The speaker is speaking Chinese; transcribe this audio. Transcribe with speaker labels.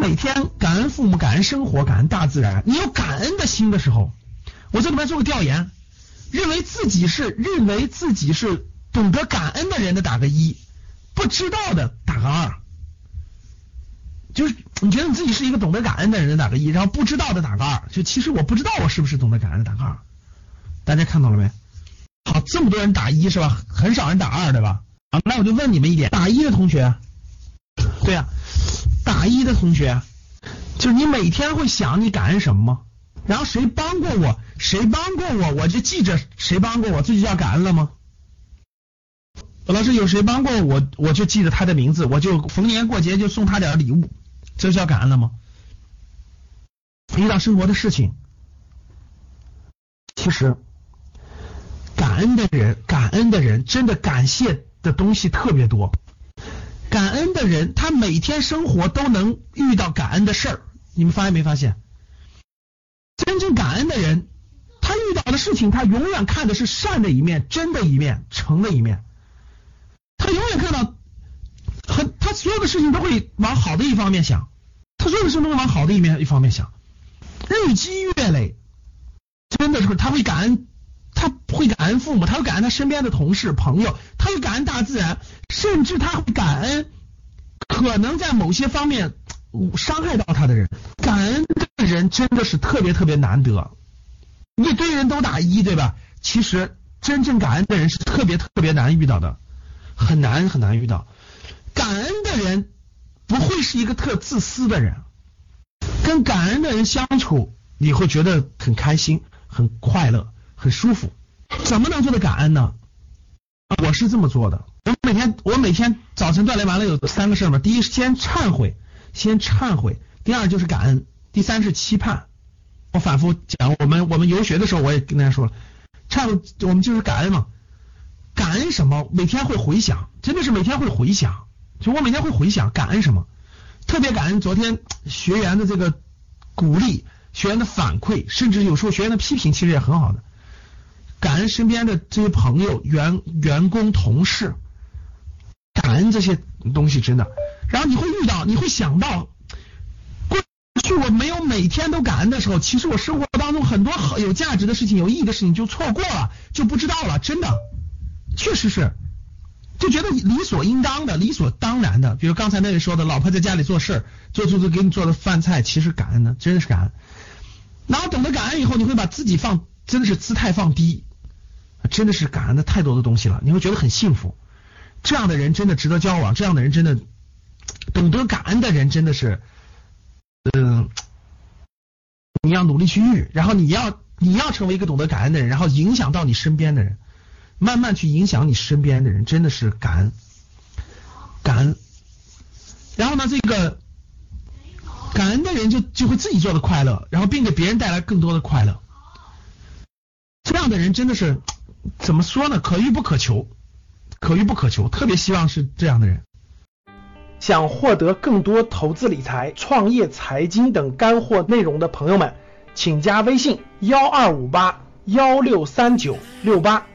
Speaker 1: 每天感恩父母、感恩生活、感恩大自然，你有感恩的心的时候，我这里面做个调研，认为自己是认为自己是懂得感恩的人的打个一，不知道的打个二。就是你觉得你自己是一个懂得感恩的人的打个一，然后不知道的打个二。就其实我不知道我是不是懂得感恩的打个二。大家看到了没？好，这么多人打一是吧？很少人打二对吧？啊，那我就问你们一点，打一的同学，对呀、打一的同学，就是你每天会想你感恩什么吗？然后谁帮过我，谁帮过我，我就记着谁帮过我，这就叫感恩了吗？老师有谁帮过我，我就记着他的名字，我就逢年过节就送他点礼物，这叫感恩了吗？遇到生活的事情，其实感恩的人，感恩的人真的感谢的东西特别多。感恩的人，他每天生活都能遇到感恩的事儿，你们发现没发现？真正感恩的人，他遇到的事情，他永远看的是善的一面、真的一面、诚的一面。他永远看到，很他所有的事情都会往好的一方面想，他所有的事情都会往好的一面一方面想，日积月累，真的是他会感恩，他会感恩父母，他会感恩他身边的同事朋友，会感恩大自然，甚至他会感恩可能在某些方面伤害到他的人。感恩的人真的是特别特别难得，一堆人都打一对吧？其实真正感恩的人是特别特别难遇到的。很难很难遇到，感恩的人不会是一个特自私的人，跟感恩的人相处，你会觉得很开心、很快乐、很舒服。怎么能做的感恩呢？我是这么做的，我每天我每天早晨锻炼完了有三个事儿嘛，第一是先忏悔，先忏悔；第二就是感恩；第三是期盼。我反复讲，我们我们游学的时候我也跟大家说了，忏悔我们就是感恩嘛。感恩什么？每天会回想，真的是每天会回想。就我每天会回想感恩什么，特别感恩昨天学员的这个鼓励、学员的反馈，甚至有时候学员的批评，其实也很好的。感恩身边的这些朋友、员员工、同事，感恩这些东西真的。然后你会遇到，你会想到，过去我没有每天都感恩的时候，其实我生活当中很多好有价值的事情、有意义的事情就错过了，就不知道了，真的。确实是，就觉得理所应当的、理所当然的。比如刚才那位说的，老婆在家里做事，做做做给你做的饭菜，其实感恩的，真的是感恩。然后懂得感恩以后，你会把自己放，真的是姿态放低，真的是感恩的太多的东西了，你会觉得很幸福。这样的人真的值得交往，这样的人真的懂得感恩的人真的是，嗯、你要努力去遇，然后你要你要成为一个懂得感恩的人，然后影响到你身边的人。慢慢去影响你身边的人，真的是感恩，感恩。然后呢，这个感恩的人就就会自己做的快乐，然后并给别人带来更多的快乐。这样的人真的是怎么说呢？可遇不可求，可遇不可求。特别希望是这样的人。想获得更多投资理财、创业、财经等干货内容的朋友们，请加微信幺二五八幺六三九六八。